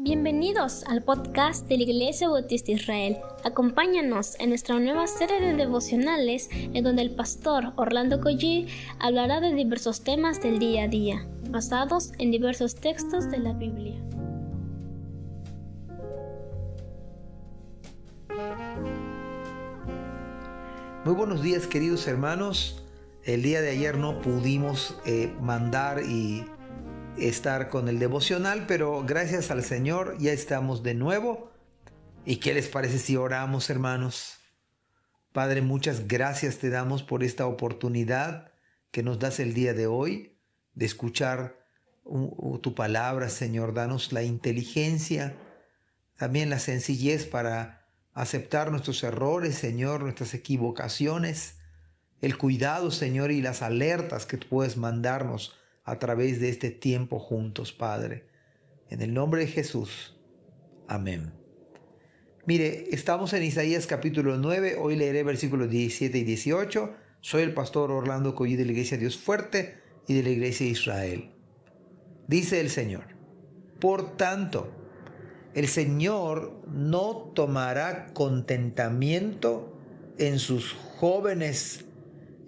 Bienvenidos al podcast de la Iglesia Bautista Israel. Acompáñanos en nuestra nueva serie de devocionales en donde el pastor Orlando Collie hablará de diversos temas del día a día, basados en diversos textos de la Biblia. Muy buenos días queridos hermanos. El día de ayer no pudimos eh, mandar y estar con el devocional, pero gracias al Señor ya estamos de nuevo. ¿Y qué les parece si oramos, hermanos? Padre, muchas gracias te damos por esta oportunidad que nos das el día de hoy de escuchar tu palabra, Señor. Danos la inteligencia, también la sencillez para aceptar nuestros errores, Señor, nuestras equivocaciones, el cuidado, Señor, y las alertas que tú puedes mandarnos a través de este tiempo juntos, Padre. En el nombre de Jesús. Amén. Mire, estamos en Isaías capítulo 9, hoy leeré versículos 17 y 18. Soy el pastor Orlando Collí de la Iglesia Dios Fuerte y de la Iglesia de Israel. Dice el Señor, por tanto, el Señor no tomará contentamiento en sus jóvenes,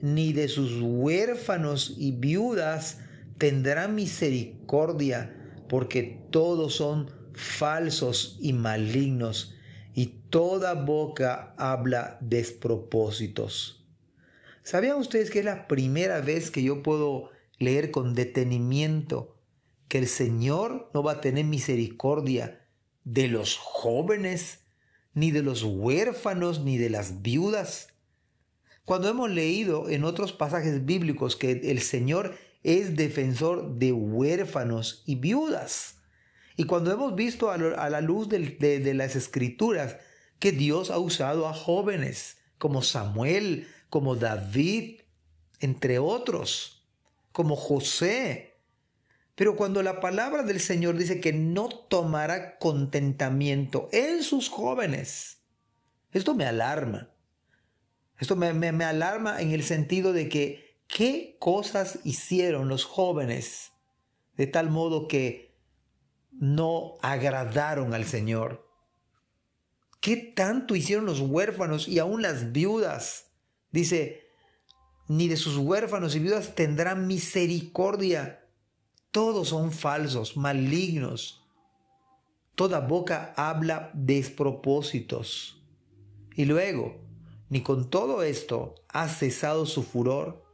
ni de sus huérfanos y viudas tendrá misericordia, porque todos son falsos y malignos, y toda boca habla despropósitos. ¿Sabían ustedes que es la primera vez que yo puedo leer con detenimiento que el Señor no va a tener misericordia de los jóvenes, ni de los huérfanos, ni de las viudas? Cuando hemos leído en otros pasajes bíblicos que el Señor es defensor de huérfanos y viudas. Y cuando hemos visto a la luz de, las escrituras que Dios ha usado a jóvenes como Samuel, como David, entre otros, como José. Pero cuando la palabra del Señor dice que no tomará contentamiento en sus jóvenes, esto me alarma. Esto me, alarma en el sentido de que ¿Qué cosas hicieron los jóvenes de tal modo que no agradaron al Señor? ¿Qué tanto hicieron los huérfanos y aún las viudas? Dice, ni de sus huérfanos y viudas tendrán misericordia. Todos son falsos, malignos. Toda boca habla despropósitos. Y luego, ni con todo esto ha cesado su furor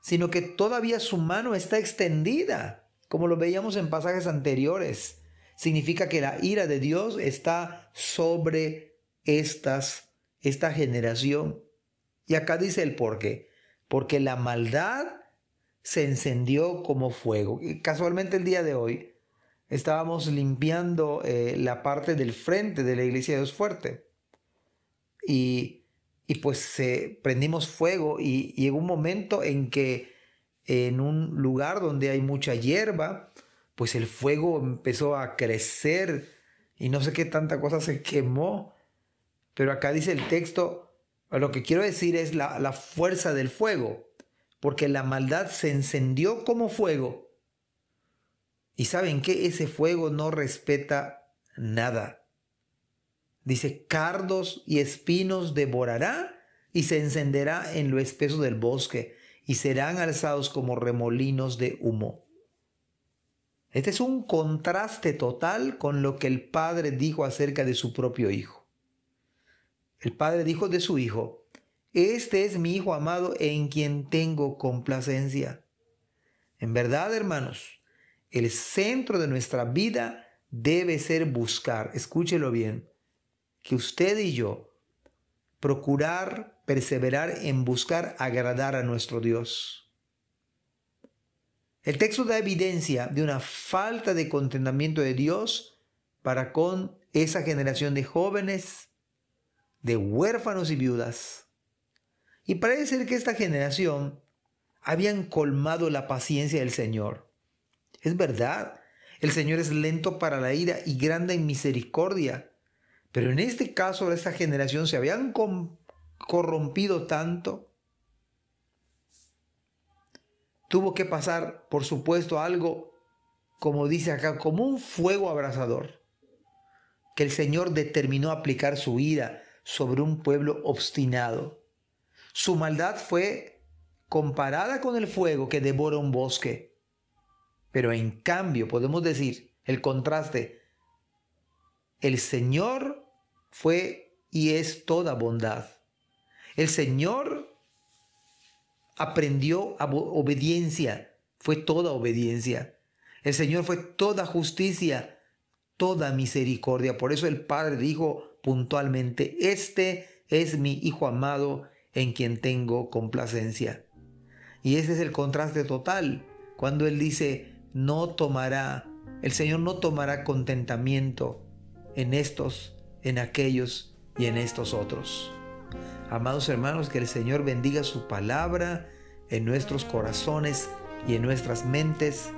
sino que todavía su mano está extendida, como lo veíamos en pasajes anteriores. Significa que la ira de Dios está sobre estas, esta generación. Y acá dice el por qué. Porque la maldad se encendió como fuego. Y casualmente el día de hoy estábamos limpiando eh, la parte del frente de la iglesia de Dios Fuerte. Y y pues prendimos fuego y, llegó un momento en que en un lugar donde hay mucha hierba, pues el fuego empezó a crecer y no sé qué tanta cosa se quemó. Pero acá dice el texto, lo que quiero decir es la, la fuerza del fuego, porque la maldad se encendió como fuego. Y saben que ese fuego no respeta nada. Dice, cardos y espinos devorará y se encenderá en lo espeso del bosque y serán alzados como remolinos de humo. Este es un contraste total con lo que el padre dijo acerca de su propio hijo. El padre dijo de su hijo, este es mi hijo amado en quien tengo complacencia. En verdad, hermanos, el centro de nuestra vida debe ser buscar, escúchelo bien, que usted y yo procurar perseverar en buscar agradar a nuestro Dios. El texto da evidencia de una falta de contentamiento de Dios para con esa generación de jóvenes, de huérfanos y viudas. Y parece ser que esta generación habían colmado la paciencia del Señor. Es verdad, el Señor es lento para la ira y grande en misericordia pero en este caso de esta generación se habían corrompido tanto. Tuvo que pasar, por supuesto, algo, como dice acá, como un fuego abrasador. que el Señor determinó aplicar su ira sobre un pueblo obstinado. Su maldad fue comparada con el fuego que devora un bosque. Pero en cambio, podemos decir, el contraste, el Señor fue y es toda bondad. El Señor aprendió obediencia, fue toda obediencia. El Señor fue toda justicia, toda misericordia. Por eso el Padre dijo puntualmente, este es mi Hijo amado en quien tengo complacencia. Y ese es el contraste total, cuando Él dice, no tomará, el Señor no tomará contentamiento en estos, en aquellos y en estos otros. Amados hermanos, que el Señor bendiga su palabra en nuestros corazones y en nuestras mentes.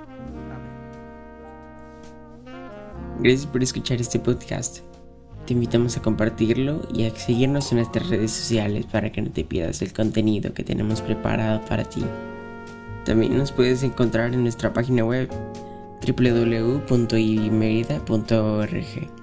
Gracias por escuchar este podcast. Te invitamos a compartirlo y a seguirnos en nuestras redes sociales para que no te pierdas el contenido que tenemos preparado para ti. También nos puedes encontrar en nuestra página web www.ibimerida.org